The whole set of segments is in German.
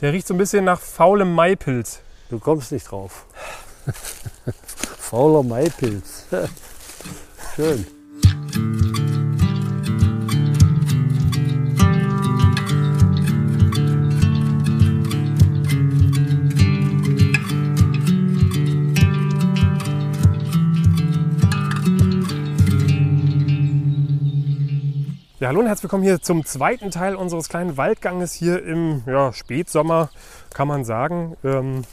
Der riecht so ein bisschen nach faulem Maipilz. Du kommst nicht drauf. Fauler Maipilz. Schön. Ja, hallo und herzlich willkommen hier zum zweiten Teil unseres kleinen Waldganges hier im ja, Spätsommer, kann man sagen. Ähm,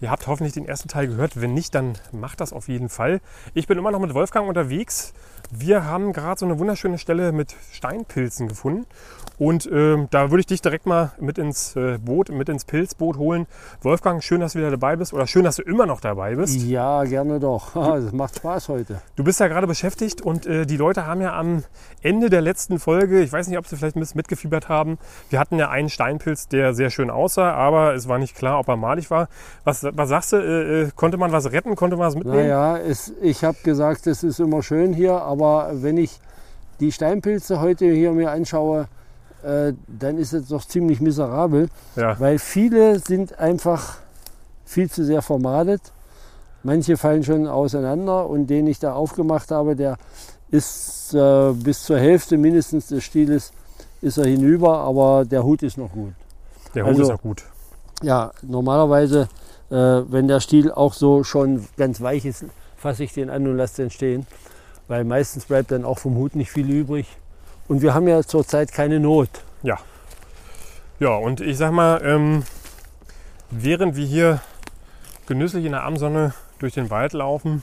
ihr habt hoffentlich den ersten Teil gehört. Wenn nicht, dann macht das auf jeden Fall. Ich bin immer noch mit Wolfgang unterwegs. Wir haben gerade so eine wunderschöne Stelle mit Steinpilzen gefunden. Und ähm, da würde ich dich direkt mal mit ins äh, Boot, mit ins Pilzboot holen. Wolfgang, schön, dass du wieder dabei bist oder schön, dass du immer noch dabei bist. Ja, gerne doch. Das macht Spaß heute. Du bist ja gerade beschäftigt und äh, die Leute haben ja am Ende der letzten Folge, ich weiß nicht, ob sie vielleicht ein bisschen mitgefiebert haben, wir hatten ja einen Steinpilz, der sehr schön aussah, aber es war nicht klar, ob er malig war. Was, was sagst du, äh, äh konnte man was retten, konnte man was mitnehmen? Naja, es, ich habe gesagt, es ist immer schön hier, aber wenn ich die Steinpilze heute hier mir anschaue, äh, dann ist es doch ziemlich miserabel, Ja. weil viele sind einfach viel zu sehr vermadet. Manche fallen schon auseinander und den ich da aufgemacht habe, der ist äh, bis zur Hälfte mindestens des Stieles ist er hinüber, aber der Hut ist noch gut. Der Hut also- ist auch gut. Ja, normalerweise, äh, wenn der Stiel auch so schon ganz weich ist, fasse ich den an und lasse den stehen, weil meistens bleibt dann auch vom Hut nicht viel übrig. Und wir haben ja zurzeit keine Not. Ja. Ja, und ich sag mal, ähm, während wir hier genüsslich in der Abendsonne durch den Wald laufen,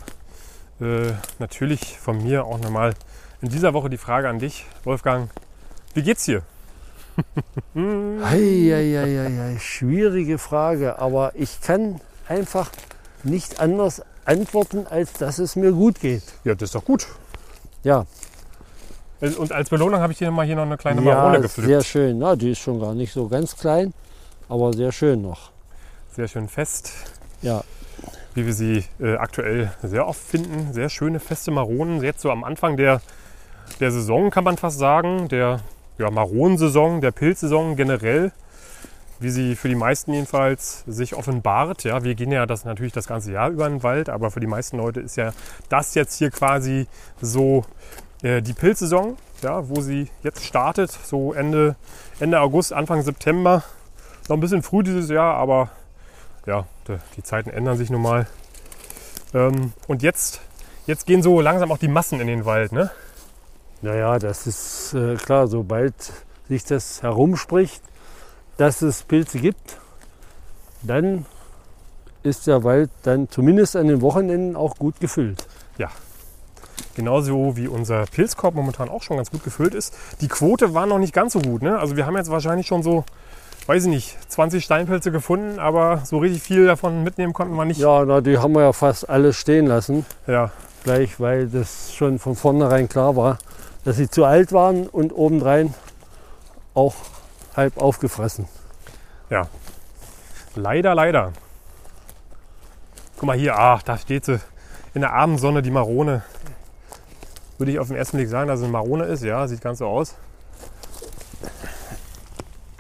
äh, natürlich von mir auch nochmal in dieser Woche die Frage an dich, Wolfgang. Wie geht's dir? Eieieiei, schwierige Frage, aber ich kann einfach nicht anders antworten, als dass es mir gut geht. Ja, das ist doch gut. Ja, Und als Belohnung habe ich dir mal hier noch eine kleine Marone ja gepflückt. sehr schön. Na, die ist schon gar nicht so ganz klein, aber sehr schön noch. Sehr schön fest, Ja, wie wir sie äh, aktuell sehr oft finden. Sehr schöne feste Maronen. Jetzt so am Anfang der, der Saison kann man fast sagen. Der ja, Maronensaison, der Pilzsaison generell. Wie sie für die meisten jedenfalls sich offenbart. Ja, wir gehen ja das natürlich das ganze Jahr über den Wald, aber für die meisten Leute ist ja das jetzt hier quasi so äh, die Pilzsaison, ja, wo sie jetzt startet, so Ende, Ende August, Anfang September. Noch ein bisschen früh dieses Jahr, aber ja, die, die Zeiten ändern sich nun mal. Ähm, und jetzt, jetzt gehen so langsam auch die Massen in den Wald, ne? Naja, das ist äh, klar, sobald sich das herumspricht, dass es Pilze gibt, dann ist der Wald dann zumindest an den Wochenenden auch gut gefüllt. Genauso wie unser Pilzkorb momentan auch schon ganz gut gefüllt ist. Die Quote war noch nicht ganz so gut, ne? Also wir haben jetzt wahrscheinlich schon so, weiß ich nicht, 20 Steinpilze gefunden, aber so richtig viel davon mitnehmen konnten wir nicht. Ja, na, die haben wir ja fast alle stehen lassen, ja. gleich, weil das schon von vornherein klar war, dass sie zu alt waren und obendrein auch halb aufgefressen. Leider, leider. Guck mal hier, ach, da steht sie in der Abendsonne, die Marone. Würde ich auf den ersten Blick sagen, dass es eine Marone ist. Ja, sieht ganz so aus.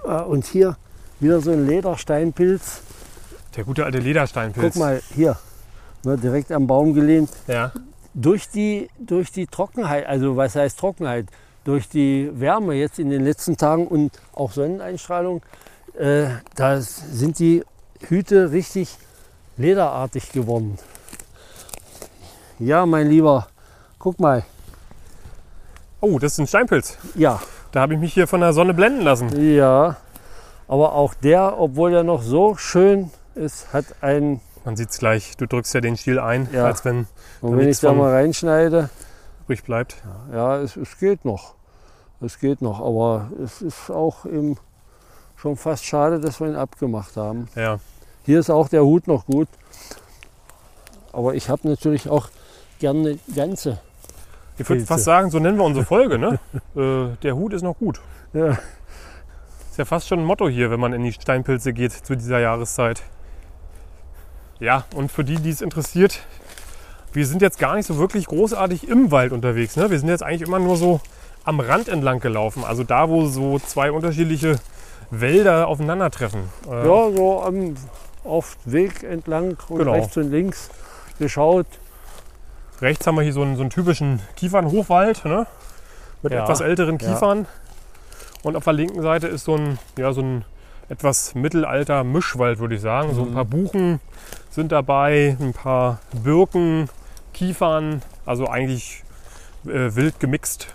Äh, Und hier wieder so ein Ledersteinpilz. Der gute alte Ledersteinpilz. Guck mal hier, ne, direkt am Baum gelehnt. Ja, durch die, durch die Trockenheit, also was heißt Trockenheit, durch die Wärme jetzt in den letzten Tagen und auch Sonneneinstrahlung, äh, da sind die Hüte richtig lederartig geworden. Ja, mein Lieber, guck mal. Oh, das ist ein Steinpilz. Ja, Da habe ich mich hier von der Sonne blenden lassen. ja. Aber auch der, obwohl er noch so schön ist, hat einen. Man sieht es gleich. Du drückst ja den Stiel ein, Ja. als wenn Und wenn ich da mal reinschneide, übrig bleibt. Ja, es, es geht noch. Es geht noch, aber es ist auch eben schon fast schade, dass wir ihn abgemacht haben. Ja, Hier ist auch der Hut noch gut. Aber ich habe natürlich auch gerne ganze. ich würde fast sagen, so nennen wir unsere Folge. Ne? äh, der Hut ist noch gut. Ja, Ist ja fast schon ein Motto hier, wenn man in die Steinpilze geht zu dieser Jahreszeit. Ja, und für die, die es interessiert, wir sind jetzt gar nicht so wirklich großartig im Wald unterwegs. Ne? Wir sind jetzt eigentlich immer nur so am Rand entlang gelaufen. Also da, wo so zwei unterschiedliche Wälder aufeinandertreffen. Äh, Ja, so am, auf Weg entlang und Genau. rechts und links geschaut. Rechts haben wir hier so einen, so einen typischen Kiefernhochwald ne? mit Ja, etwas älteren ja. Kiefern. Und auf der linken Seite ist so ein, ja, so ein etwas mittelalter Mischwald, würde ich sagen. So ein Mhm. paar Buchen sind dabei, ein paar Birken, Kiefern, also eigentlich äh, wild gemixt.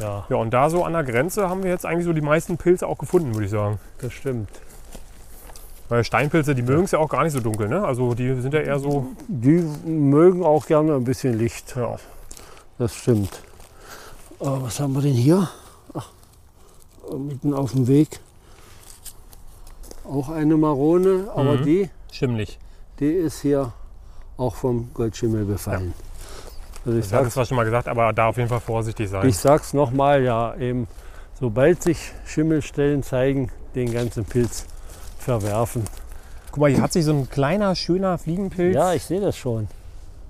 Ja, Ja, und da so an der Grenze haben wir jetzt eigentlich so die meisten Pilze auch gefunden, würde ich sagen. das stimmt. Weil Steinpilze, die mögen es ja auch gar nicht so dunkel, ne? Also die sind ja eher so, Die mögen auch gerne ein bisschen Licht. ja, Das stimmt. Äh, was haben wir denn hier? Ach, äh, mitten auf dem Weg. Auch eine Marone, aber Mhm. die, schimmlig. die ist hier auch vom Goldschimmel befallen. Also ich es sag's, zwar schon mal gesagt, aber da auf jeden Fall vorsichtig sein. ich sag's nochmal, ja, eben, sobald sich Schimmelstellen zeigen, den ganzen Pilz verwerfen. Guck mal, hier hat sich so ein kleiner, schöner Fliegenpilz. Ja, ich sehe das schon.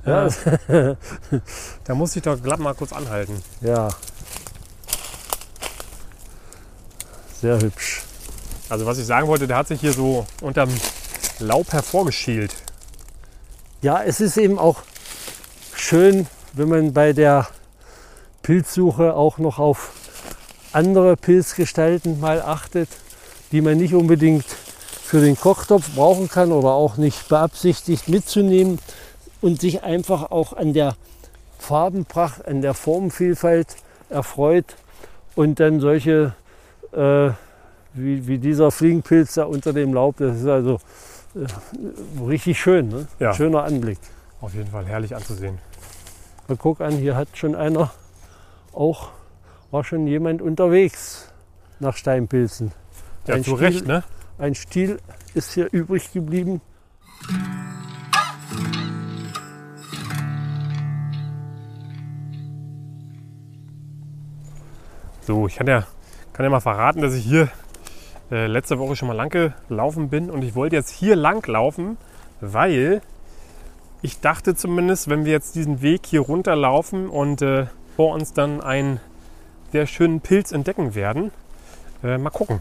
Ja. Ja, Da muss ich doch glatt mal kurz anhalten. ja. Sehr hübsch. Also was ich sagen wollte, der hat sich hier so unterm Laub hervorgeschält. Ja, es ist eben auch schön, wenn man bei der Pilzsuche auch noch auf andere Pilzgestalten mal achtet, die man nicht unbedingt für den Kochtopf brauchen kann oder auch nicht beabsichtigt mitzunehmen und sich einfach auch an der Farbenpracht, an der Formenvielfalt erfreut und dann solche äh, wie, wie dieser Fliegenpilz da unter dem Laub, das ist also richtig schön, ne? Ja. schöner Anblick. Auf jeden Fall herrlich anzusehen. Mal guck an, hier hat schon einer auch, war schon jemand unterwegs nach Steinpilzen. Ja, Ein zu Stiel- Recht, ne? Ein Stiel ist hier übrig geblieben. So, ich kann ja, kann ja mal verraten, dass ich hier äh, letzte Woche schon mal lang gelaufen bin und ich wollte jetzt hier lang laufen, weil ich dachte zumindest, wenn wir jetzt diesen Weg hier runterlaufen und äh, vor uns dann einen sehr schönen Pilz entdecken werden, äh, mal gucken,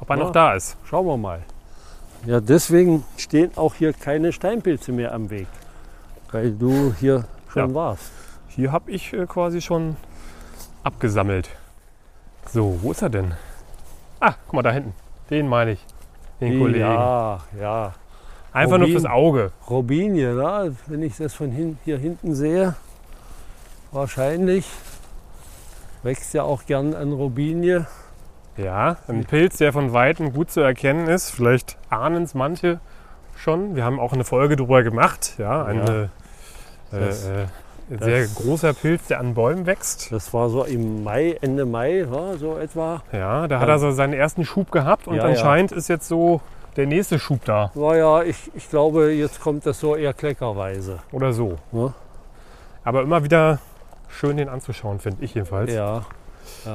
ob er Ja. noch da ist. Schauen wir mal. Ja, deswegen stehen auch hier keine Steinpilze mehr am Weg, weil du hier schon Ja. warst. Hier habe ich äh, quasi schon abgesammelt. So, wo ist er denn? Ah, guck mal da hinten. Den meine ich. Den Kollegen. Ja, ja. Einfach nur Rubin. fürs Auge. Robinie, ne? wenn ich das von hin, hier hinten sehe, wahrscheinlich wächst ja auch gern an Robinie. Ja, ein Pilz, der von Weitem gut zu erkennen ist. Vielleicht ahnen es manche schon. Wir haben auch eine Folge darüber gemacht. Ja, ein Ja. äh, äh, sehr das- großer Pilz, der an Bäumen wächst. Das war so im Mai, Ende Mai, ja, so etwa. Ja, da hat Ja. er so seinen ersten Schub gehabt und Ja, ja. anscheinend ist jetzt so der nächste Schub da. Naja, ich, ich glaube, jetzt kommt das so eher kleckerweise. Oder so. Aber immer wieder schön, den anzuschauen, finde ich jedenfalls. Ja,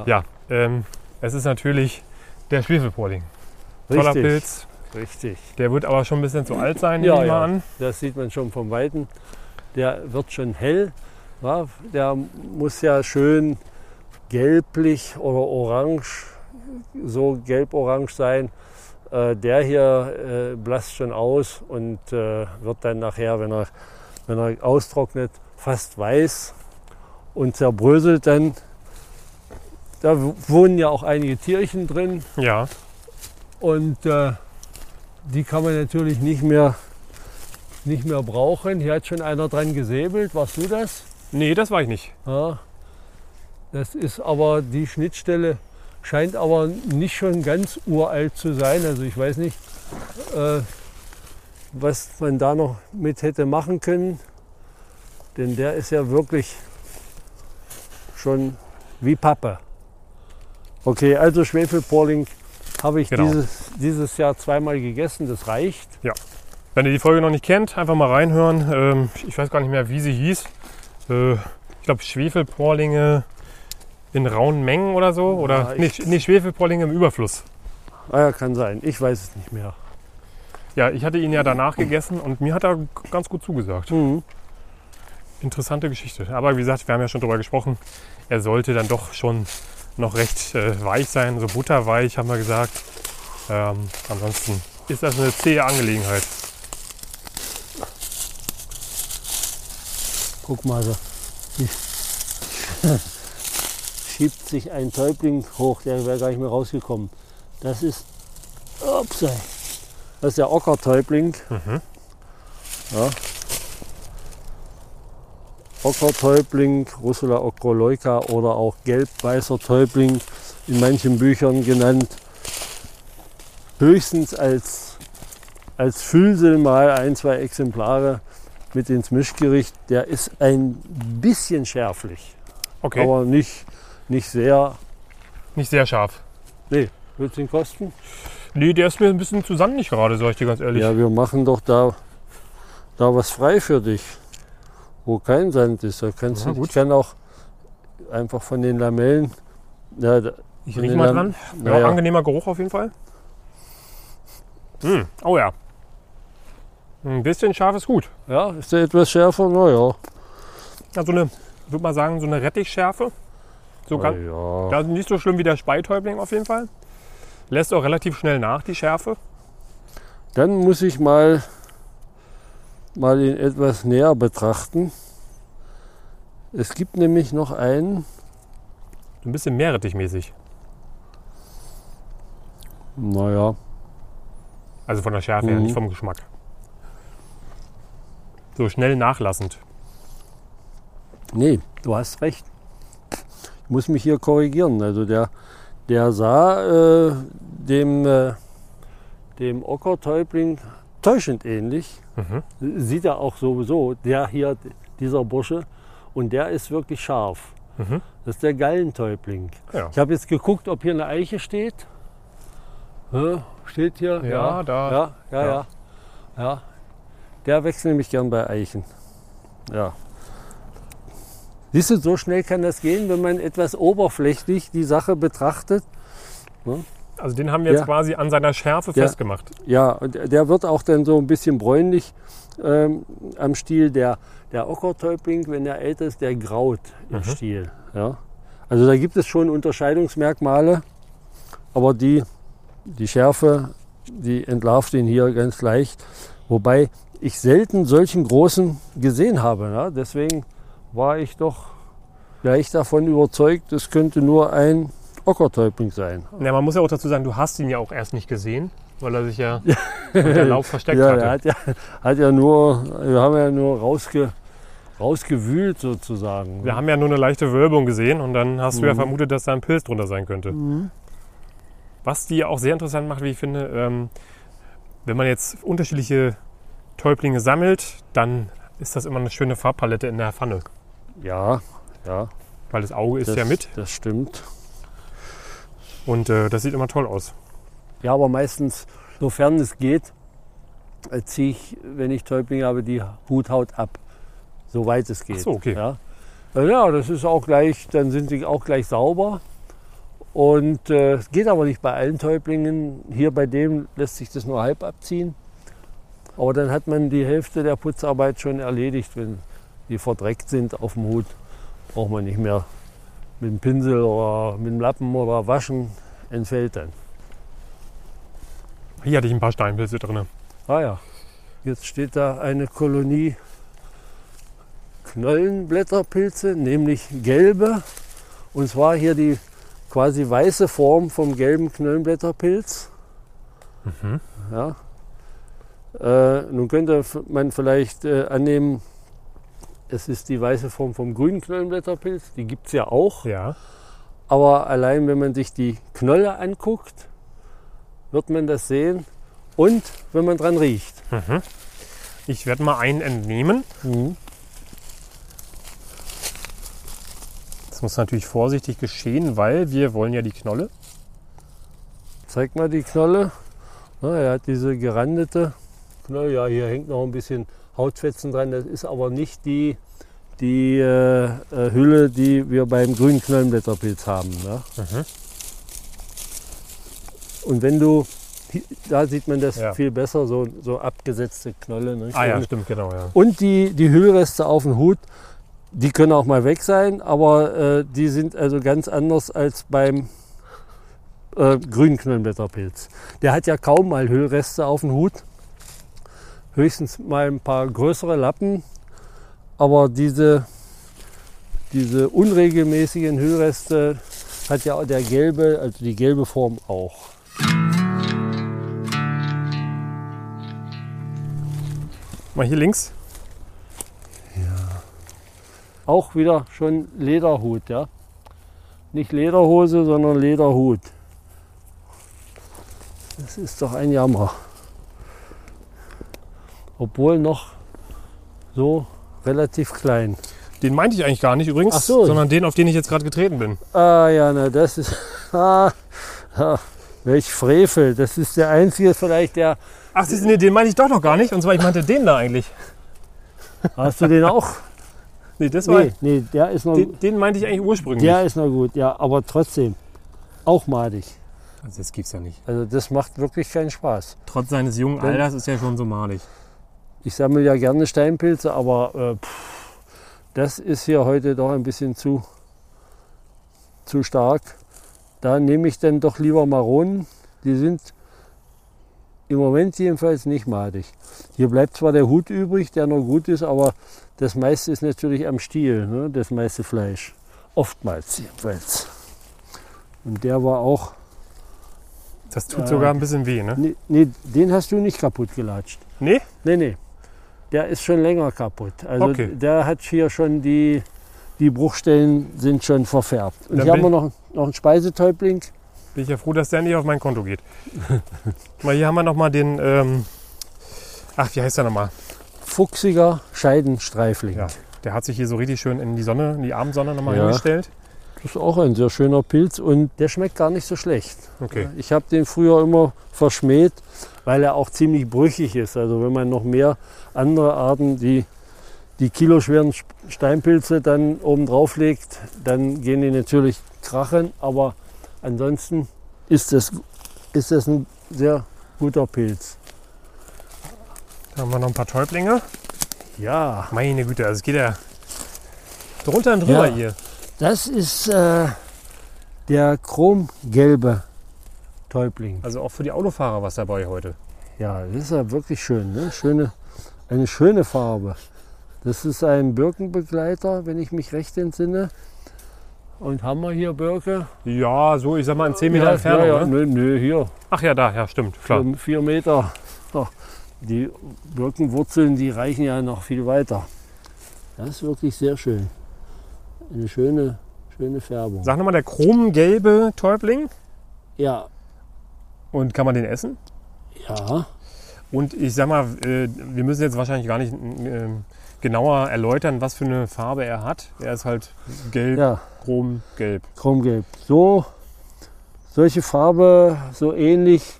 Ja, ähm, es ist natürlich der Schwefelporling. Toller richtig. Pilz. Richtig. Der wird aber schon ein bisschen zu alt sein, Ja, nehme ich ja. mal an. Das sieht man schon vom Weiten. Der wird schon hell. Ja, der muss ja schön gelblich oder orange, so gelb-orange sein. Äh, der hier äh, blasst schon aus und äh, wird dann nachher, wenn er, wenn er austrocknet, fast weiß und zerbröselt dann. Da wohnen ja auch einige Tierchen drin. Ja, Und äh, die kann man natürlich nicht mehr, nicht mehr brauchen. Hier hat schon einer dran gesäbelt. Warst du das? nee, das war ich nicht. Ja. Das ist aber die Schnittstelle, scheint aber nicht schon ganz uralt zu sein. Also ich weiß nicht, äh, was man da noch mit hätte machen können. Denn der ist ja wirklich schon wie Pappe. Okay, also Schwefelporling habe ich Genau. dieses, dieses Jahr zweimal gegessen. Das reicht. Wenn ihr die Folge noch nicht kennt, einfach mal reinhören. Ähm, ich weiß gar nicht mehr, wie sie hieß. Äh, ich glaube, Schwefelporlinge in rauen Mengen oder so. Oder Ja, Sch- nee, Schwefelporlinge im Überfluss. Ah ja, kann sein. Ich weiß es nicht mehr. Ja, ich hatte ihn ja danach gegessen und mir hat er ganz gut zugesagt. Mhm. Interessante Geschichte. Aber wie gesagt, wir haben ja schon darüber gesprochen. Er sollte dann doch schon noch recht äh, weich sein, so butterweich haben wir gesagt. Ähm, ansonsten ist das eine zähe Angelegenheit. Guck mal, so. Schiebt sich ein Täubling hoch, der wäre gar nicht mehr rausgekommen. Das ist, ups, das ist der Ockertäubling. Mhm. Ja. Ockertäubling, Russula ocroleuca oder auch gelb-weißer Täubling in manchen Büchern genannt. Höchstens als, als Füllsel mal ein, zwei Exemplare mit ins Mischgericht. Der ist ein bisschen schärflich, Okay, aber nicht, nicht sehr. nicht sehr scharf. Nee, wird den kosten? Nee, der ist mir ein bisschen zu sandig gerade, sag ich dir ganz ehrlich. Ja, wir machen doch da, da was frei für dich, wo kein Sand ist. Da kannst Ja, du, gut. ich kann auch einfach von den Lamellen. Ja, ich riech mal dran. Ja, Naja. angenehmer Geruch auf jeden Fall. Hm, Oh ja. Ein bisschen scharf ist gut. Ja, ist der etwas schärfer? Naja. Also eine, ich würde mal sagen, so eine Rettichschärfe. So ganz, ja. Das ist nicht so schlimm wie der Speitäubling auf jeden Fall. Lässt auch relativ schnell nach, die Schärfe. Dann muss ich mal, mal ihn etwas näher betrachten. Es gibt nämlich noch einen, So ein bisschen meerrettichmäßig. naja, Also von der Schärfe her, Mhm. nicht vom Geschmack. So schnell nachlassend. nee, du hast recht. Ich muss mich hier korrigieren. Also der, der sah äh, dem, äh, dem Ockertäubling täuschend ähnlich. Mhm. Sieht er auch sowieso, der hier, dieser Bursche. Und der ist wirklich scharf. Mhm. Das ist der Gallentäubling. Ja. Ich habe jetzt geguckt, ob hier eine Eiche steht. Hä? Steht hier? Ja, da. Ja, ja, Ja. ja, ja. Der wächst nämlich gern bei Eichen. Ja. Siehst du, so schnell kann das gehen, wenn man etwas oberflächlich die Sache betrachtet. Also den haben wir jetzt Ja. quasi an seiner Schärfe Ja. festgemacht. Ja, und der wird auch dann so ein bisschen bräunlich ähm, am Stiel. Der, der Ockertäubling, wenn er älter ist, der graut im Mhm. Stiel. Ja. Also da gibt es schon Unterscheidungsmerkmale, aber die, die Schärfe, die entlarvt ihn hier ganz leicht. Wobei ich selten solchen großen gesehen habe. Ja. Deswegen war ich doch gleich davon überzeugt, es könnte nur ein Ockertäubling sein. Ja, man muss ja auch dazu sagen, du hast ihn ja auch erst nicht gesehen, weil er sich ja unter Laub versteckt ja, hatte. der hat ja, hat ja nur, wir haben ja nur rausge, rausgewühlt sozusagen. Wir haben ja nur eine leichte Wölbung gesehen und dann hast du ja Mhm. vermutet, dass da ein Pilz drunter sein könnte. Was die auch sehr interessant macht, wie ich finde, ähm, wenn man jetzt unterschiedliche Täublinge sammelt, dann ist das immer eine schöne Farbpalette in der Pfanne. ja, ja. Weil das Auge ist das, ja mit Das stimmt. und äh, das sieht immer toll aus. Ja, aber meistens, sofern es geht, äh, ziehe ich, wenn ich Täublinge habe, die Huthaut ab. Soweit es geht. Ach so, okay. Ja. Äh, ja, das ist auch gleich, dann sind sie auch gleich sauber. Und äh, es geht aber nicht bei allen Täublingen. Hier bei dem lässt sich das nur halb abziehen. Aber dann hat man die Hälfte der Putzarbeit schon erledigt, wenn die verdreckt sind auf dem Hut. Braucht man nicht mehr mit dem Pinsel oder mit dem Lappen oder waschen, entfällt dann. Hier hatte ich ein paar Steinpilze drin. Ah ja, jetzt steht da eine Kolonie Knollenblätterpilze, nämlich gelbe. Und zwar hier die quasi weiße Form vom gelben Knollenblätterpilz. Mhm. Ja. Äh, nun könnte man vielleicht äh, annehmen, es ist die weiße Form vom grünen Knollenblätterpilz. Die gibt es ja auch. Ja. Aber allein wenn man sich die Knolle anguckt, wird man das sehen. Und wenn man dran riecht. Mhm. Ich werde mal einen entnehmen. Das muss natürlich vorsichtig geschehen, weil wir wollen ja die Knolle. Zeig mal die Knolle. Na, er hat diese gerandete Knolle. Ja, hier hängt noch ein bisschen Hautfetzen dran. Das ist aber nicht die, die äh, äh, Hülle, die wir beim grünen Knollenblätterpilz haben. Ne? Mhm. Und wenn du, da sieht man das Ja. viel besser, so, so abgesetzte Knolle. Ne? Ah ja, stimmt, genau. Ja. Und die, die Hüllreste auf dem Hut, Die können auch mal weg sein, aber äh, die sind also ganz anders als beim äh, grünen Knollenblätterpilz. Der hat ja kaum mal Hüllreste auf dem Hut. Höchstens mal ein paar größere Lappen. Aber diese, diese unregelmäßigen Hüllreste hat ja der gelbe, also die gelbe Form auch. Mal hier links. Auch wieder schon Lederhut, ja. Nicht Lederhose, sondern Lederhut. Das ist doch ein Jammer. Obwohl noch so relativ klein. Den meinte ich eigentlich gar nicht übrigens, so. sondern den, auf den ich jetzt gerade getreten bin. Ah ja, na das ist. Ah, ah, welch Frevel. Das ist der einzige vielleicht, der. Ach, du, nee, den meinte ich doch noch gar nicht. Und zwar, ich meinte den da eigentlich. Hast du den auch? Nee, das war. Nee, nee, der ist noch. Den, den meinte ich eigentlich ursprünglich. Der ist noch gut, ja, aber trotzdem. Auch madig. Also das gibt's ja nicht. Also das macht wirklich keinen Spaß. Trotz seines jungen Alters ist er schon so malig. Ich sammle ja gerne Steinpilze, aber äh, pff, das ist hier heute doch ein bisschen zu, zu stark. Da nehme ich dann doch lieber Maronen. Die sind im Moment jedenfalls nicht madig. Hier bleibt zwar der Hut übrig, der noch gut ist, aber das meiste ist natürlich am Stiel, ne? das meiste Fleisch. Oftmals jedenfalls. Und der war auch, Das tut Äh, sogar ein bisschen weh, ne? nee, nee, den hast du nicht kaputt gelatscht. Nee? Nee, nee. Der ist schon länger kaputt. Also Okay. der hat hier schon die, die Bruchstellen sind schon verfärbt. Und Dann hier haben wir noch, noch einen Speisetäubling. Bin ich ja froh, dass der nicht auf mein Konto geht. mal hier haben wir nochmal den. Ähm, ach, wie heißt der nochmal? Fuchsiger Scheidenstreifling. Ja. Der hat sich hier so richtig schön in die Sonne, in die Abendsonne nochmal Ja. hingestellt. Das ist auch ein sehr schöner Pilz und der schmeckt gar nicht so schlecht. Okay. Ich habe den früher immer verschmäht, weil er auch ziemlich brüchig ist. Also wenn man noch mehr andere Arten, die die kiloschweren Steinpilze dann oben drauf legt, dann gehen die natürlich krachen. Aber ansonsten ist das, ist das ein sehr guter Pilz. Da haben wir noch ein paar Täublinge. Ja, Meine Güte, also es geht ja drunter und drüber Ja. hier. Das ist äh, der chromgelbe Täubling. Also auch für die Autofahrer was dabei heute. Ja, das ist ja wirklich schön. Ne? Schöne, eine schöne Farbe. Das ist ein Birkenbegleiter, wenn ich mich recht entsinne. Und haben wir hier Birke? Ja, so ich sag mal in 10 Meter ja, Entfernung. Ja, ja, Ne? nö, nö, hier. Ach ja, da, ja, stimmt, klar. Vier, vier Meter. Die Birkenwurzeln, die reichen ja noch viel weiter. Das ist wirklich sehr schön. Eine schöne, schöne Färbung. Sag nochmal, der chromgelbe Täubling. Ja, Und kann man den essen? ja. Und ich sag mal, äh, wir müssen jetzt wahrscheinlich gar nicht äh, genauer erläutern, was für eine Farbe er hat. Er ist halt gelb, Ja, chrom, gelb. chromgelb. So, solche Farbe, so ähnlich,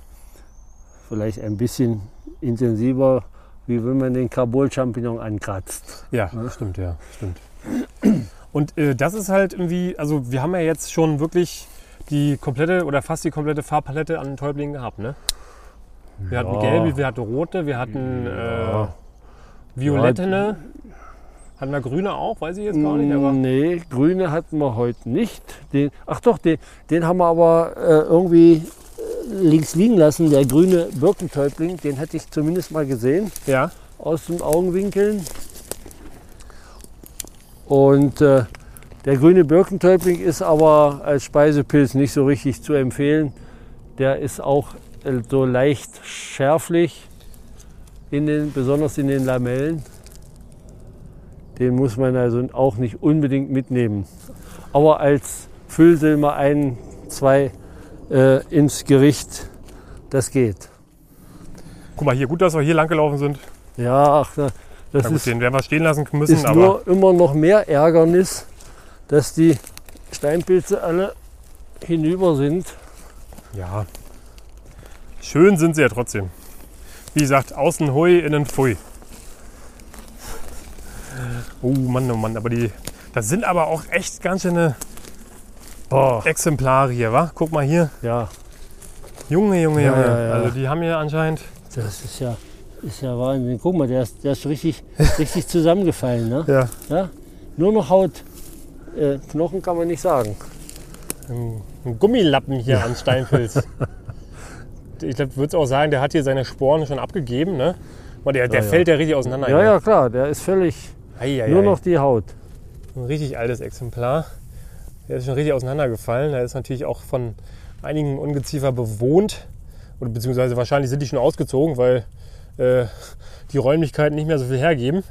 vielleicht ein bisschen intensiver, wie wenn man den Carbol-Champignon ankratzt. Ja, das stimmt, ja, stimmt. Und äh, das ist halt irgendwie, also wir haben ja jetzt schon wirklich die komplette oder fast die komplette Farbpalette an Täublingen gehabt, ne? Wir hatten Ja. gelbe, wir hatten rote, wir hatten Ja. äh, violettene. Hatten wir grüne auch, weiß ich jetzt gar nicht, aber Nee, grüne hatten wir heute nicht. Den, ach doch, den, den haben wir aber äh, irgendwie äh, links liegen lassen. Der grüne Birkentäubling, den hatte ich zumindest mal gesehen ja. aus den Augenwinkeln. Und äh, der grüne Birkentäubling ist aber als Speisepilz nicht so richtig zu empfehlen. Der ist auch äh, so leicht schärflich, in den, besonders in den Lamellen. Den muss man also auch nicht unbedingt mitnehmen. Aber als Füllsilber ein, zwei äh, ins Gericht, das geht. Guck mal hier, gut, dass wir hier lang gelaufen sind. Ja, ach, das gut, ist, den werden wir stehen lassen müssen, ist aber nur immer noch mehr Ärgernis, dass die Steinpilze alle hinüber sind. ja. Schön sind sie ja trotzdem. Wie gesagt, außen hui, innen pfui. Oh Mann, oh Mann, aber die, das sind aber auch echt ganz schöne Boah, Exemplare hier, wa? Guck mal hier. ja, Junge, Junge, Ja, Junge. ja, ja. Also die haben hier anscheinend. das ist ja, ist ja Wahnsinn. Guck mal, der ist, der ist richtig, richtig zusammengefallen. Ne? Ja. Ja? nur noch Haut. Äh, Knochen kann man nicht sagen. Ein, ein Gummilappen hier an Steinpilz. ich würde auch sagen, der hat hier seine Sporen schon abgegeben. Ne? Der der Ja, ja. fällt ja richtig auseinander. Ja, hier. ja, klar, der ist völlig Ei, ei, nur noch die Haut. Ein richtig altes Exemplar. Der ist schon richtig auseinandergefallen. Der ist natürlich auch von einigen Ungeziefer bewohnt. Oder beziehungsweise wahrscheinlich sind die schon ausgezogen, weil äh, die Räumlichkeiten nicht mehr so viel hergeben.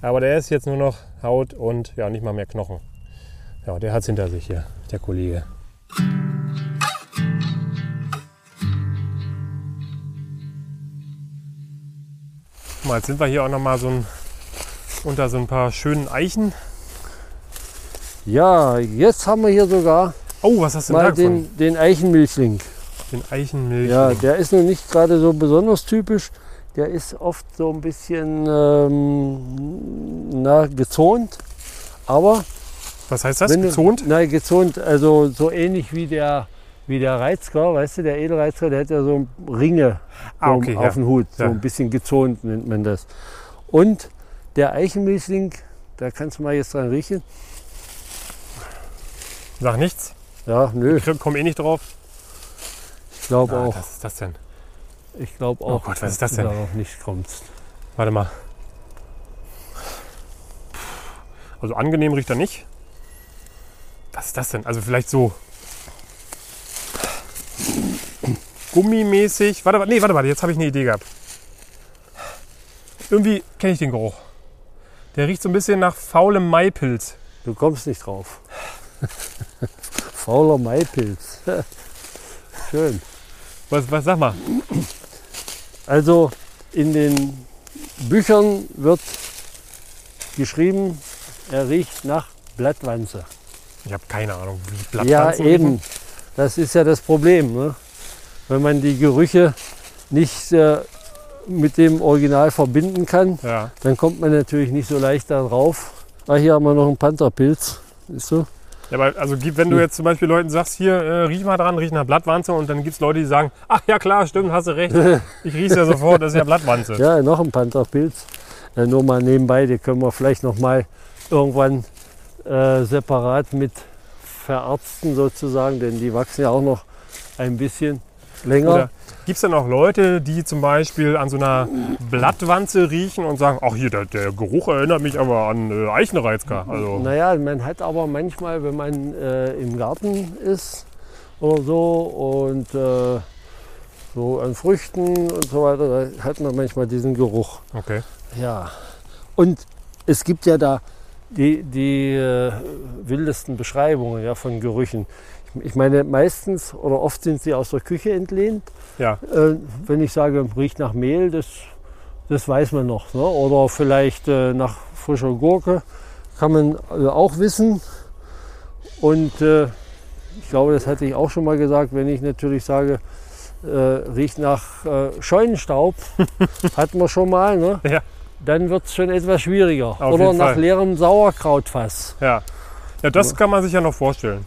Aber der ist jetzt nur noch Haut und ja, nicht mal mehr Knochen. Ja, der hat es hinter sich hier, der Kollege. Mal, jetzt sind wir hier auch noch mal so ein, unter so ein paar schönen Eichen. Ja, jetzt haben wir hier sogar Oh, was hast du mal den, den Eichenmilchling. Den Eichenmilch. Ja, der ist nun nicht gerade so besonders typisch. Der ist oft so ein bisschen ähm, na, gezont. Aber Was heißt das? wenn Gezont? Nein, gezont, also so ähnlich wie der, wie der Reizker, weißt du, der Edelreizker, der hat ja so Ringe Ah, okay, auf ja. dem Hut. So Ja. ein bisschen gezont nennt man das. Und der Eichenmilchling, da kannst du mal jetzt dran riechen. Sag nichts. Ja, nö, Ich komm eh nicht drauf. ich glaube auch. Was ist das denn? Ich glaube Oh auch, Gott, was dass ist das du denn? darauf nicht kommst. Warte mal. Also angenehm riecht er nicht. Was ist das denn? Also vielleicht so gummimäßig. Warte, warte, nee, warte, warte, jetzt habe ich eine Idee gehabt. Irgendwie kenne ich den Geruch. Der riecht so ein bisschen nach faulem Maipilz. Du kommst nicht drauf. Fauler Maipilz. Schön. Was, was sag mal? Also in den Büchern wird geschrieben, er riecht nach Blattwanze. Ich habe keine Ahnung, wie Ja, Blattpflanzen riechen. eben. Das ist ja das Problem. Ne? Wenn man die Gerüche nicht äh, mit dem Original verbinden kann, Ja. dann kommt man natürlich nicht so leicht da drauf. Ah, hier haben wir noch einen Pantherpilz. Siehst du? Ja, aber also wenn du Hm. jetzt zum Beispiel Leuten sagst, hier, äh, riech mal dran, riech nach Blattwanze und dann gibt es Leute, die sagen, ach ja klar, stimmt, hast du recht. Ich riech's ja sofort, das ist ja Blattwanze. Ja, noch ein Pantherpilz. Äh, nur mal nebenbei, die können wir vielleicht noch mal irgendwann äh, separat mit verarzten sozusagen, denn die wachsen ja auch noch ein bisschen länger. Gibt es dann auch Leute, die zum Beispiel an so einer Blattwanze riechen und sagen, ach hier, der, der Geruch erinnert mich aber an äh, Eichenreizker. Also, Naja, man hat aber manchmal, wenn man äh, im Garten ist oder so und äh, so an Früchten und so weiter, da hat man manchmal diesen Geruch. okay. Ja. Und es gibt ja da die, die äh, wildesten Beschreibungen ja, von Gerüchen. Ich, meine, meistens oder oft sind sie aus der Küche entlehnt. Ja, Äh, wenn ich sage, riecht nach Mehl, das, das weiß man noch. Ne? Oder vielleicht äh, nach frischer Gurke kann man äh, auch wissen. Und äh, ich glaube, das hatte ich auch schon mal gesagt, wenn ich natürlich sage, äh, riecht nach äh, Scheunenstaub, hatten wir schon mal, ne? Ja. dann wird es schon etwas schwieriger. Auf Oder nach Fall. leerem Sauerkrautfass. ja. Ja, das kann man sich ja noch vorstellen.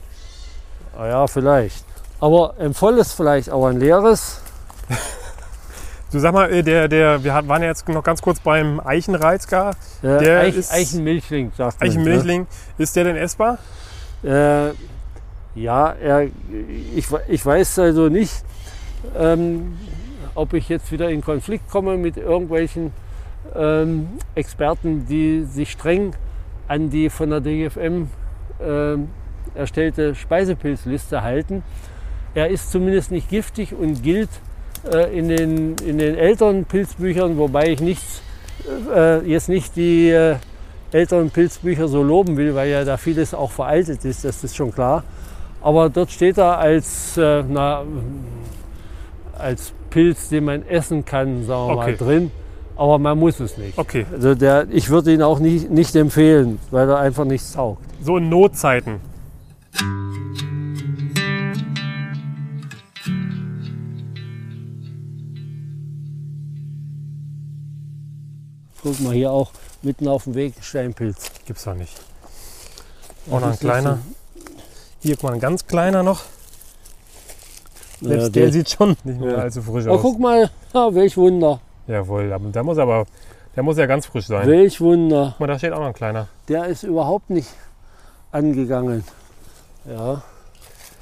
Ah ja, vielleicht. Aber ein volles vielleicht, aber ein leeres. Du sag mal, äh, der, der, wir waren ja jetzt noch ganz kurz beim Eichenreizker. Äh, Der Eich, ist- Eichenmilchling, sagt man. ne? Eichenmilchling, ist der denn essbar? Äh, ja, er, ich, ich weiß also nicht, ähm, ob ich jetzt wieder in Konflikt komme mit irgendwelchen ähm, Experten, die sich streng an die von der DGFM ähm, erstellte Speisepilzliste halten. Er ist zumindest nicht giftig und gilt äh, in, den, in den älteren Pilzbüchern, wobei ich nichts, äh, jetzt nicht die äh, älteren Pilzbücher so loben will, weil ja da vieles auch veraltet ist, das ist schon klar. Aber dort steht er als, äh, na, als Pilz, den man essen kann, sagen wir Okay. mal, drin. Aber man muss es nicht. Okay, Also der, ich würde ihn auch nicht, nicht empfehlen, weil er einfach nichts taugt. so in Notzeiten. Guck mal hier auch mitten auf dem Weg ein Steinpilz. Gibt's doch nicht. Auch noch ein kleiner. Hier, guck mal, ein ganz kleiner noch. Selbst Ja, der der- sieht schon nicht mehr Ja. allzu frisch Oh, aus. guck mal, ja, welch Wunder. Jawohl, der muss aber, Der muss ja ganz frisch sein. Welch Wunder. Guck mal, da steht auch noch ein kleiner. Der ist überhaupt nicht angegangen. Ja,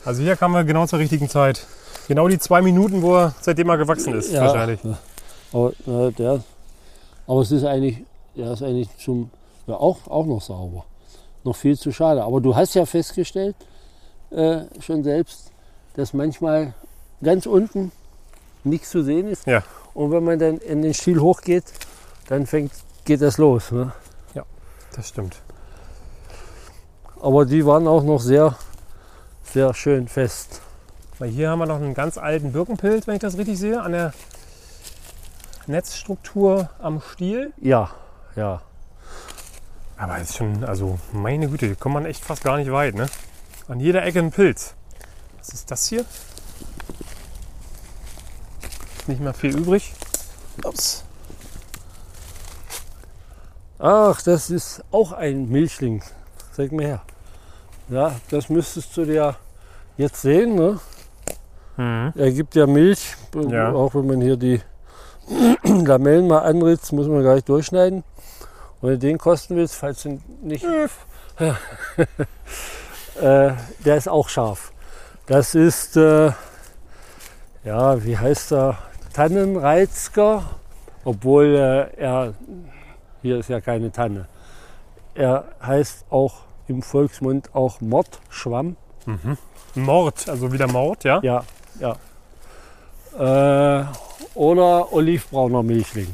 Also hier kamen wir genau zur richtigen Zeit. Genau die zwei Minuten, wo er seitdem er gewachsen ist, ja. wahrscheinlich. Aber, äh, der, aber es ist eigentlich, der ist eigentlich zum, ja, auch, auch noch sauber. Noch viel zu schade. Aber du hast ja festgestellt, äh, schon selbst, dass manchmal ganz unten nichts zu sehen ist. Ja. Und wenn man dann in den Stiel hochgeht, dann fängt, geht das los. Ne? Das stimmt. Aber die waren auch noch sehr, sehr schön fest. Weil hier haben wir noch einen ganz alten Birkenpilz, wenn ich das richtig sehe, an der Netzstruktur am Stiel. Ja, ja. Aber ist schon, also meine Güte, hier kommt man echt fast gar nicht weit, ne? An jeder Ecke ein Pilz. Was ist das hier? Nicht mehr viel übrig. Ups. Ach, das ist auch ein Milchling. Zeig mir her. Ja, das müsstest du dir jetzt sehen. Ne? Mhm. Er gibt ja Milch. Ja. Auch wenn man hier die Lamellen mal anritzt, muss man gleich durchschneiden. Wenn du den kosten willst, falls du nicht. äh, der ist auch scharf. Das ist, äh, ja, wie heißt er? Tannenreizger. Obwohl äh, er, hier ist ja keine Tanne. Er heißt auch im Volksmund auch Mordschwamm. Mord, also wieder Mord, ja? Ja, ja. Äh, oder olivbrauner Milchling.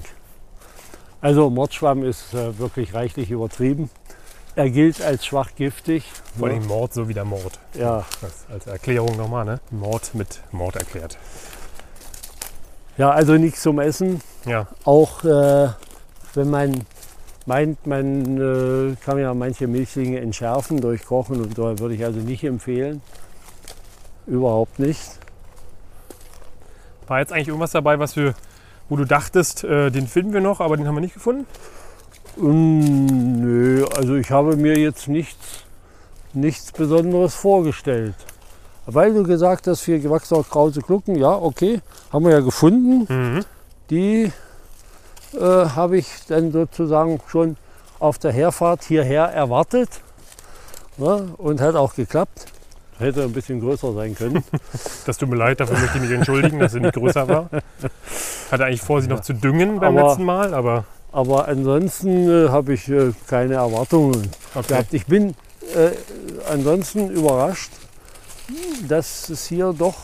Also Mordschwamm ist äh, wirklich reichlich übertrieben. Er gilt als schwach giftig. Vor allem Mord so wie der Mord. Ja, Das als Erklärung nochmal, ne? Mord mit Mord erklärt. ja, also nichts zum Essen. Ja, Auch äh, wenn man meint, man äh, kann ja manche Milchlinge entschärfen durch Kochen und da würde ich also nicht empfehlen. Überhaupt nicht. war jetzt eigentlich irgendwas dabei, was wir, wo du dachtest, äh, den finden wir noch, aber den haben wir nicht gefunden? Mm, nö, also ich habe mir jetzt nichts, nichts Besonderes vorgestellt. Weil du gesagt hast, für gewachsene krause Glucken, ja, okay, haben wir ja gefunden. Mhm. Die äh, habe ich dann sozusagen schon auf der Herfahrt hierher erwartet. Ne, und hat auch geklappt. Hätte ein bisschen größer sein können. Das tut mir leid, dafür möchte ich mich entschuldigen, dass sie nicht größer war. Hatte eigentlich vor, sie noch zu düngen beim Aber- letzten Mal, aber Aber ansonsten äh, habe ich äh, keine Erwartungen okay. gehabt. Ich bin äh, ansonsten überrascht, dass es hier doch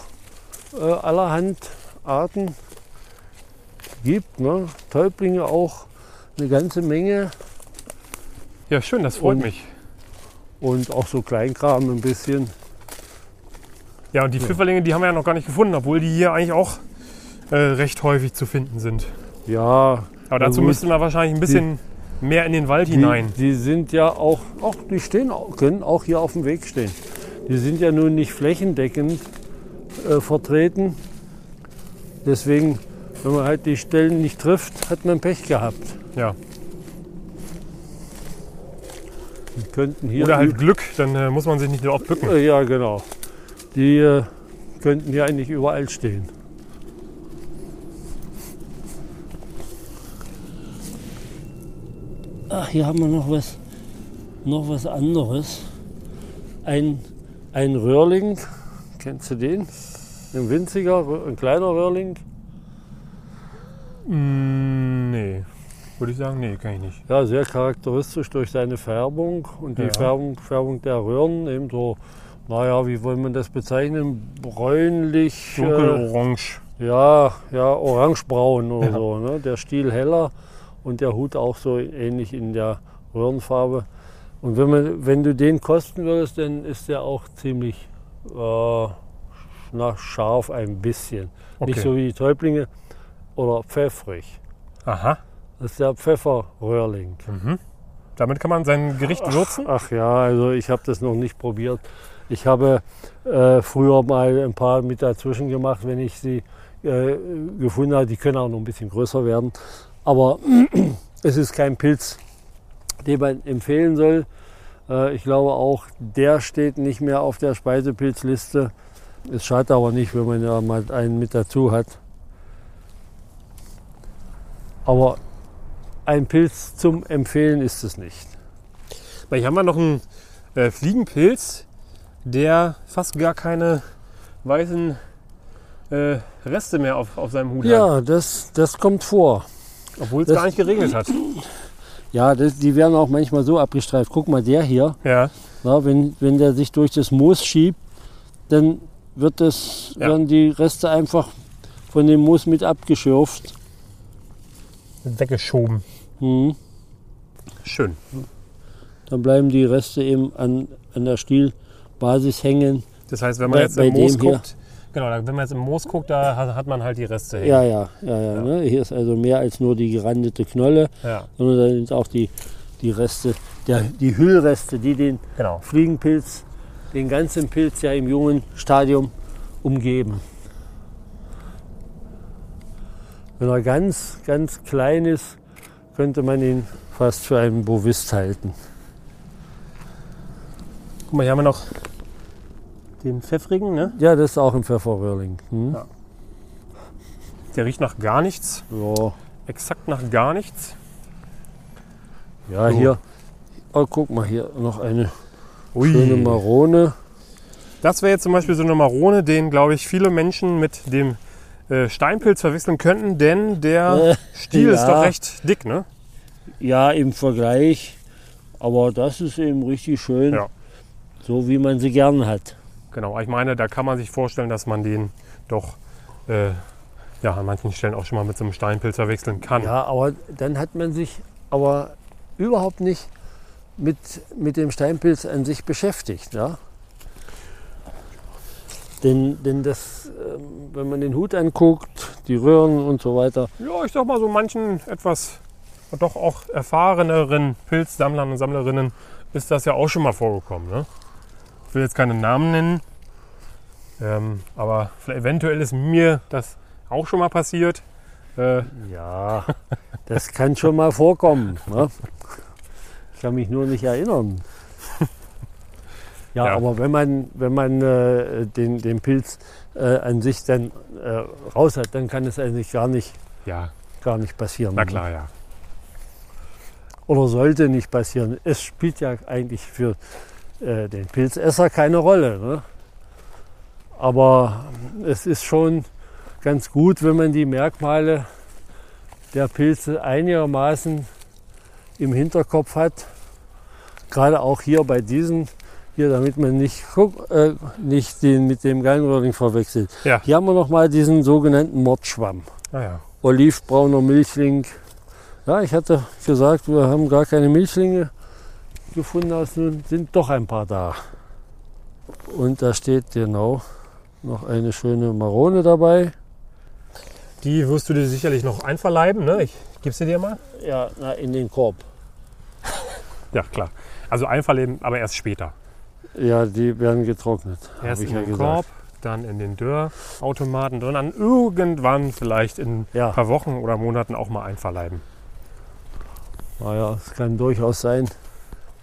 äh, allerhand Arten gibt. Ne? Täublinge auch eine ganze Menge Ja, schön, das freut Und- mich. und auch so Kleinkram ein bisschen. Ja, und die Pfifferlinge, die haben wir ja noch gar nicht gefunden, obwohl die hier eigentlich auch äh, recht häufig zu finden sind. Ja, Aber dazu gut. müssten wir wahrscheinlich ein bisschen mehr in den Wald hinein. Die, die sind ja auch, auch, die stehen können auch hier auf dem Weg stehen. Die sind ja nun nicht flächendeckend äh, vertreten. Deswegen, wenn man halt die Stellen nicht trifft, hat man Pech gehabt. Ja. Die könnten hier. Oder halt Glück, dann äh, muss man sich nicht so oft bücken. Äh, ja, genau. Die äh, könnten hier eigentlich überall stehen. Ach, hier haben wir noch was, noch was anderes. Ein, ein Röhrling, kennst du den? Ein winziger, ein kleiner Röhrling. Mm, nee. Würde ich sagen, nee, kann ich nicht. Ja, sehr charakteristisch durch seine Färbung und die Ja. Färbung, Färbung der Röhren eben so, naja, wie wollen man das bezeichnen? Bräunlich. äh, Dunkelorange. Ja, ja, orangebraun oder Ja. so. Ne? Der Stiel heller und der Hut auch so ähnlich in der Röhrenfarbe. Und wenn, man, wenn du den kosten würdest, dann ist der auch ziemlich äh, na, scharf ein bisschen. Nicht Okay. so wie die Täublinge oder pfeffrig. Aha. Das ist der Pfefferröhrling. Mhm. Damit kann man sein Gericht würzen. Ach ja, also ich habe das noch nicht probiert. Ich habe äh, früher mal ein paar mit dazwischen gemacht, wenn ich sie äh, gefunden habe. Die können auch noch ein bisschen größer werden. Aber es ist kein Pilz, den man empfehlen soll. Äh, ich glaube auch, der steht nicht mehr auf der Speisepilzliste. Es schadet aber nicht, wenn man ja mal einen mit dazu hat. Aber ein Pilz zum Empfehlen ist es nicht. Weil hier haben wir noch einen äh, Fliegenpilz, der fast gar keine weißen äh, Reste mehr auf, auf seinem Hut hat. Ja, das, das kommt vor. Obwohl es gar nicht geregnet hat. Ja, das, die werden auch manchmal so abgestreift. Guck mal, der hier, Ja, na, wenn, wenn der sich durch das Moos schiebt, dann wird das, Ja. werden die Reste einfach von dem Moos mit abgeschürft. weggeschoben. Mhm. Schön. Dann bleiben die Reste eben an, an der Stielbasis hängen. Das heißt, wenn man Bei- jetzt im Moos dem hier- guckt, genau, da- wenn man jetzt im Moos guckt, da hat, hat man halt die Reste hängen. Ja, ja, ja, ja. Ne? Hier ist also mehr als nur die gerandete Knolle, ja sondern da sind auch die, die Reste, der, die Hüllreste, die den genau. Fliegenpilz, den ganzen Pilz ja im jungen Stadium umgeben. Wenn er ganz, ganz klein ist, könnte man ihn fast für einen Bovist halten. Guck mal, hier haben wir noch den pfeffrigen, ne? Ja, das ist auch ein Pfefferröhrling. Hm? Ja. Der riecht nach gar nichts. Ja. Exakt nach gar nichts. Ja, So. hier. Oh, guck mal, hier noch eine Ui. schöne Marone. Das wäre jetzt zum Beispiel so eine Marone, den, glaube ich, viele Menschen mit dem äh, Steinpilz verwechseln könnten, denn der Äh, Stiel ist ja. doch recht dick, ne? Ja, im Vergleich. Aber das ist eben richtig schön. Ja. So wie man sie gern hat. Genau, ich meine, da kann man sich vorstellen, dass man den doch äh, ja, an manchen Stellen auch schon mal mit so einem Steinpilz verwechseln kann. Ja, aber dann hat man sich aber überhaupt nicht mit, mit dem Steinpilz an sich beschäftigt. Ja? Denn, denn das, ähm, wenn man den Hut anguckt, die Röhren und so weiter, Ja, ich sag mal so manchen etwas doch auch erfahreneren Pilzsammlern und Sammlerinnen ist das ja auch schon mal vorgekommen. Ne? Ich will jetzt keine Namen nennen, ähm, aber vielleicht eventuell ist mir das auch schon mal passiert. Äh, ja, das kann schon mal vorkommen. Ne? Ich kann mich nur nicht erinnern. Ja, Ja. aber wenn man, wenn man äh, den, den Pilz äh, an sich dann äh, raus hat, dann kann es eigentlich gar nicht, ja, gar nicht passieren. na klar, ja. oder sollte nicht passieren. Es spielt ja eigentlich für äh, den Pilzesser keine Rolle. Ne? Aber es ist schon ganz gut, wenn man die Merkmale der Pilze einigermaßen im Hinterkopf hat. Gerade auch hier bei diesen, hier, damit man nicht, äh, nicht den mit dem Gallenröhrling verwechselt. Ja. Hier haben wir noch mal diesen sogenannten Mordschwamm. Naja, Olivbrauner Milchling. Ja, ich hatte gesagt, wir haben gar keine Milchlinge gefunden, es nun sind doch ein paar da. Und da steht genau noch eine schöne Marone dabei. die wirst du dir sicherlich noch einverleiben. Ne? Ich gebe sie dir mal. Ja, na, in den Korb. Ja, klar. Also einverleiben, aber erst später. Ja, die werden getrocknet. Erst in ja den gesagt. Korb, dann in den Dörrautomaten und dann irgendwann vielleicht in ein Ja, paar Wochen oder Monaten auch mal einverleiben. naja, es kann durchaus sein,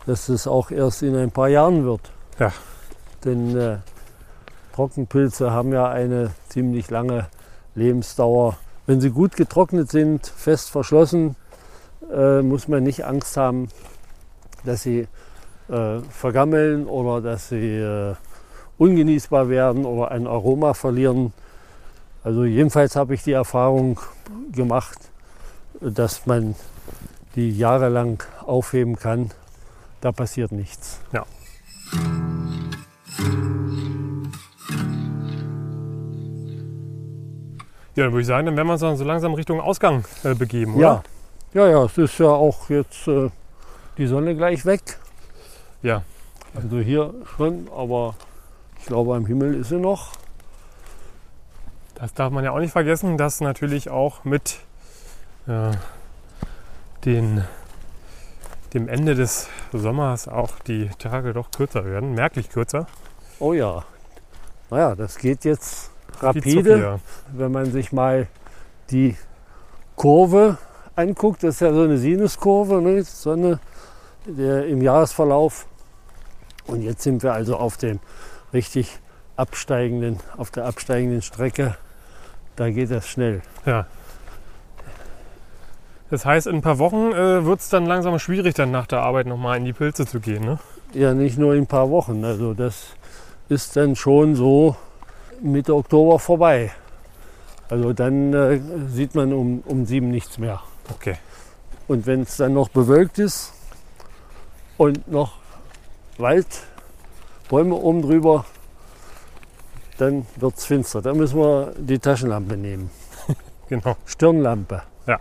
dass es auch erst in ein paar Jahren wird. Ja. Denn äh, Trockenpilze haben ja eine ziemlich lange Lebensdauer. Wenn sie gut getrocknet sind, fest verschlossen, äh, muss man nicht Angst haben, dass sie äh, vergammeln oder dass sie äh, ungenießbar werden oder ein Aroma verlieren. Also jedenfalls habe ich die Erfahrung gemacht, dass man die jahrelang aufheben kann. Da passiert nichts. Ja. Ja, dann würde ich sagen, dann werden wir uns dann so langsam Richtung Ausgang äh, begeben, oder? Ja, ja, ja, es ist ja auch jetzt äh, die Sonne gleich weg. Ja. Also hier schon, aber ich glaube am Himmel ist sie noch. Das darf man ja auch nicht vergessen, dass natürlich auch mit äh, den, dem Ende des Sommers auch die Tage doch kürzer werden, merklich kürzer. Oh ja. Naja, das geht jetzt rapide, wenn man sich mal die Kurve anguckt. Das ist ja so eine Sinuskurve, ne? Sonne der, im Jahresverlauf. Und jetzt sind wir also auf dem richtig absteigenden, auf der absteigenden Strecke. Da geht das schnell. Ja. Das heißt, in ein paar Wochen äh, wird es dann langsam schwierig, dann nach der Arbeit nochmal in die Pilze zu gehen. Ne? Ja, nicht nur in ein paar Wochen. Also das ist dann schon so Mitte Oktober vorbei. Also dann äh, sieht man um, um sieben nichts mehr. Okay. Und wenn es dann noch bewölkt ist und noch Wald, Bäume oben drüber, dann wird es finster. Dann müssen wir die Taschenlampe nehmen. Genau. Stirnlampe. Ja,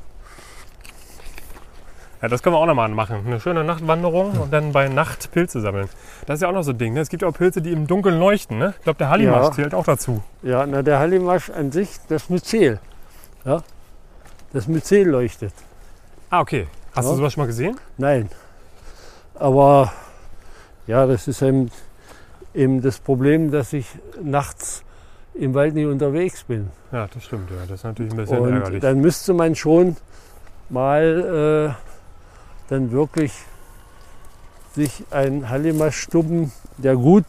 das können wir auch nochmal machen. Eine schöne Nachtwanderung und dann bei Nacht Pilze sammeln. Das ist ja auch noch so ein Ding. Ne? Es gibt ja auch Pilze, die im Dunkeln leuchten. Ne? Ich glaube, der Hallimasch Ja. zählt auch dazu. Ja, na der Hallimasch an sich, das Myzel. Ja? Das Myzel leuchtet. Ah, okay. Hast Ja. du sowas schon mal gesehen? Nein. Aber ja, das ist eben, eben das Problem, dass ich nachts im Wald nicht unterwegs bin. Ja, das stimmt. Ja. Das ist natürlich ein bisschen Und ärgerlich. dann müsste man schon mal äh, dann wirklich sich einen Hallimasch-Stubben, der gut,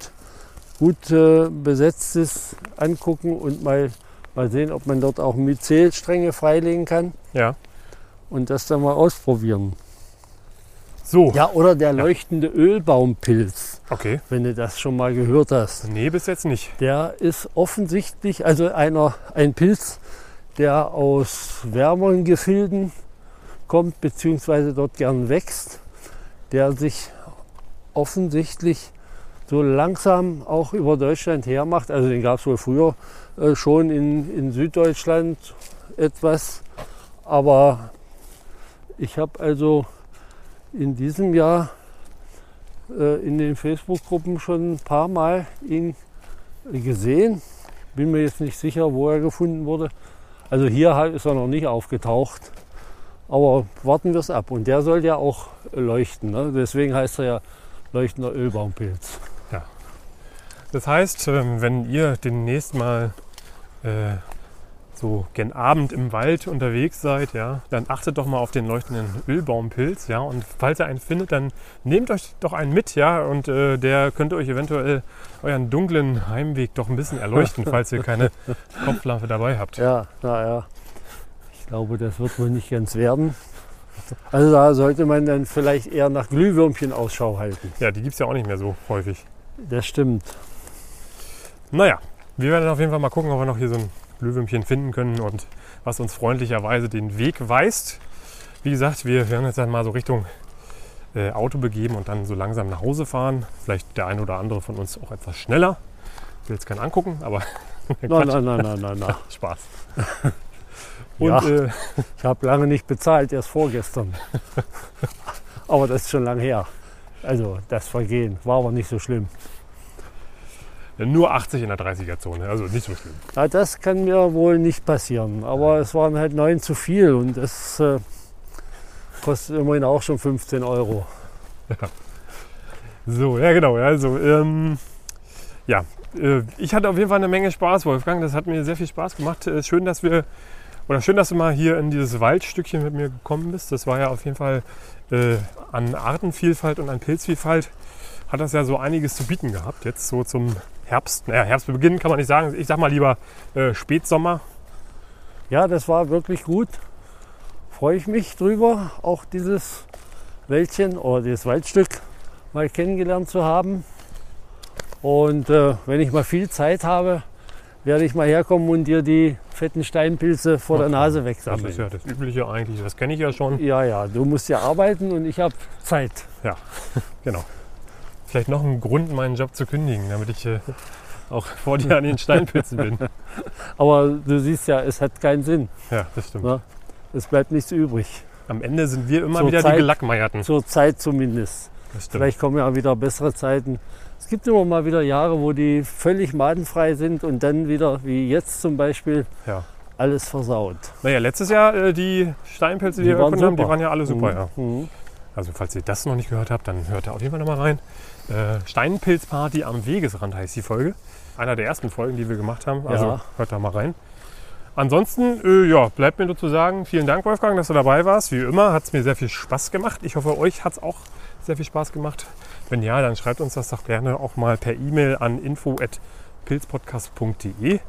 gut äh, besetzt ist, angucken und mal, mal sehen, ob man dort auch Myzelstränge freilegen kann Ja. und das dann mal ausprobieren. So. Ja, oder der leuchtende Ölbaumpilz, Okay. wenn du das schon mal gehört hast. Nee, bis jetzt nicht. Der ist offensichtlich, also einer, ein Pilz, der aus wärmeren Gefilden kommt, beziehungsweise dort gern wächst, der sich offensichtlich so langsam auch über Deutschland hermacht. Also den gab es wohl früher äh, schon in, in Süddeutschland etwas, aber ich habe also in diesem Jahr äh, in den Facebook-Gruppen schon ein paar Mal ihn gesehen. Bin mir jetzt nicht sicher, wo er gefunden wurde. Also hier ist er noch nicht aufgetaucht. Aber warten wir es ab. Und der soll ja auch leuchten. Ne? Deswegen heißt er ja leuchtender Ölbaumpilz. Das heißt, ähm, wenn ihr demnächst mal äh, so gen Abend im Wald unterwegs seid, ja, dann achtet doch mal auf den leuchtenden Ölbaumpilz, ja, und falls ihr einen findet, dann nehmt euch doch einen mit, ja, und äh, der könnte euch eventuell euren dunklen Heimweg doch ein bisschen erleuchten, falls ihr keine Kopflampe dabei habt. Ja, naja. Ich glaube, das wird wohl nicht ganz werden. Also da sollte man dann vielleicht eher nach Glühwürmchen Ausschau halten. Ja, die gibt es ja auch nicht mehr so häufig. Das stimmt. Naja, wir werden auf jeden Fall mal gucken, ob wir noch hier so ein Glühwürmchen finden können und was uns freundlicherweise den Weg weist. Wie gesagt, wir werden jetzt dann mal so Richtung äh, Auto begeben und dann so langsam nach Hause fahren. Vielleicht der ein oder andere von uns auch etwas schneller. Ich will jetzt keinen angucken, aber Nein, nein, nein, nein, nein, nein. Spaß. Und Ja. äh, Ich habe lange nicht bezahlt, erst vorgestern. aber das ist schon lang her. Also das Vergehen war aber nicht so schlimm. nur 80 in der 30er-Zone, also nicht so schlimm. Ja, das kann mir wohl nicht passieren. Aber es waren halt neun zu viel und das äh, kostet immerhin auch schon 15 Euro. So, ja genau. Also, ähm, ja, äh, ich hatte auf jeden Fall eine Menge Spaß, Wolfgang. Das hat mir sehr viel Spaß gemacht. Äh, schön, dass wir, oder schön, dass du mal hier in dieses Waldstückchen mit mir gekommen bist. Das war ja auf jeden Fall äh, an Artenvielfalt und an Pilzvielfalt hat das ja so einiges zu bieten gehabt. Jetzt so zum Herbst, naja, Herbstbeginn kann man nicht sagen. Ich sag mal lieber äh, Spätsommer. Ja, das war wirklich gut. Freue ich mich drüber, auch dieses Wäldchen oder dieses Waldstück mal kennengelernt zu haben. Und äh, wenn ich mal viel Zeit habe, werde ich mal herkommen und dir die fetten Steinpilze vor der Nase Das wegsammeln. ist ja das Übliche eigentlich. Das kenne ich ja schon. Ja, ja, du musst ja arbeiten und ich habe Zeit. Genau. Vielleicht noch ein Grund, meinen Job zu kündigen, damit ich äh, auch vor dir an den Steinpilzen bin. Aber du siehst ja, es hat keinen Sinn. Ja, das stimmt. Ja. Es bleibt nichts übrig. Am Ende sind wir immer Zur wieder Zeit- die Gelackmeierten. Zur Zeit zumindest. Vielleicht kommen ja wieder bessere Zeiten. Es gibt immer mal wieder Jahre, wo die völlig madenfrei sind und dann wieder, wie jetzt zum Beispiel, Ja. alles versaut. Naja, letztes Jahr äh, die Steinpilze, die, Die wir gefunden haben, die waren ja alle super. Ja. Mhm. Also falls ihr das noch nicht gehört habt, dann hört da auf jeden Fall nochmal rein. Äh, Steinpilzparty am Wegesrand heißt die Folge. Einer der ersten Folgen, die wir gemacht haben. Also Ja. hört da mal rein. Ansonsten, äh, ja, bleibt mir nur zu sagen, vielen Dank, Wolfgang, dass du dabei warst. Wie immer hat es mir sehr viel Spaß gemacht. Ich hoffe, euch hat es auch sehr viel Spaß gemacht. Wenn ja, dann schreibt uns das doch gerne auch mal per E-Mail an info.pilzpodcast.de.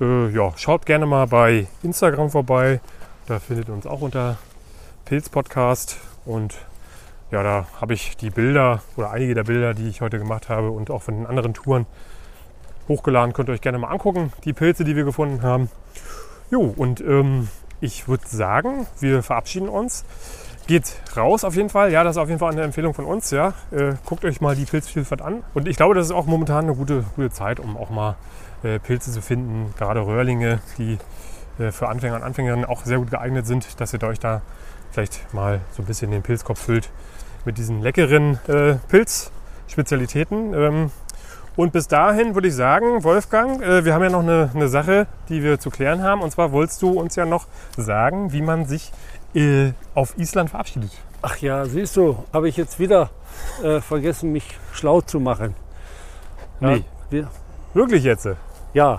Äh, ja, schaut gerne mal bei Instagram vorbei. Da findet ihr uns auch unter Pilz-Podcast. Und ja, da habe ich die Bilder oder einige der Bilder, die ich heute gemacht habe und auch von den anderen Touren hochgeladen. Könnt ihr euch gerne mal angucken, die Pilze, die wir gefunden haben. Jo, und ähm, ich würde sagen, wir verabschieden uns. Geht raus auf jeden Fall. Ja, das ist auf jeden Fall eine Empfehlung von uns. Ja. Äh, guckt euch mal die Pilzvielfalt an. Und ich glaube, das ist auch momentan eine gute, gute Zeit, um auch mal äh, Pilze zu finden. Gerade Röhrlinge, die äh, für Anfänger und Anfängerinnen auch sehr gut geeignet sind, dass ihr euch da vielleicht mal so ein bisschen den Pilzkopf füllt mit diesen leckeren äh, Pilzspezialitäten. Ähm, und bis dahin würde ich sagen, Wolfgang, äh, wir haben ja noch eine, eine, Sache, die wir zu klären haben. Und zwar wolltest du uns ja noch sagen, wie man sich äh, auf Island verabschiedet. Ach ja, siehst du, habe ich jetzt wieder äh, vergessen, mich schlau zu machen. Ja, nee. Wir, Wirklich jetzt? Ja.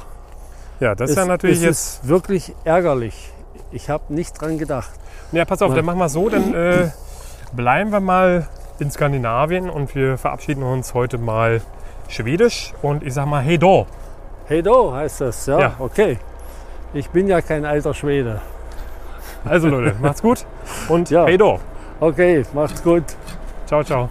Ja, das es, ist ja natürlich jetzt. Ist wirklich ärgerlich. Ich habe nicht dran gedacht. Ja, pass auf, dann machen wir so, dann äh, bleiben wir mal in Skandinavien und wir verabschieden uns heute mal schwedisch und ich sag mal Hey do. Hey do heißt das, ja? ja. Okay. Ich bin ja kein alter Schwede. Also Leute, macht's gut und ja. Hey do. Okay, macht's gut. Ciao, ciao.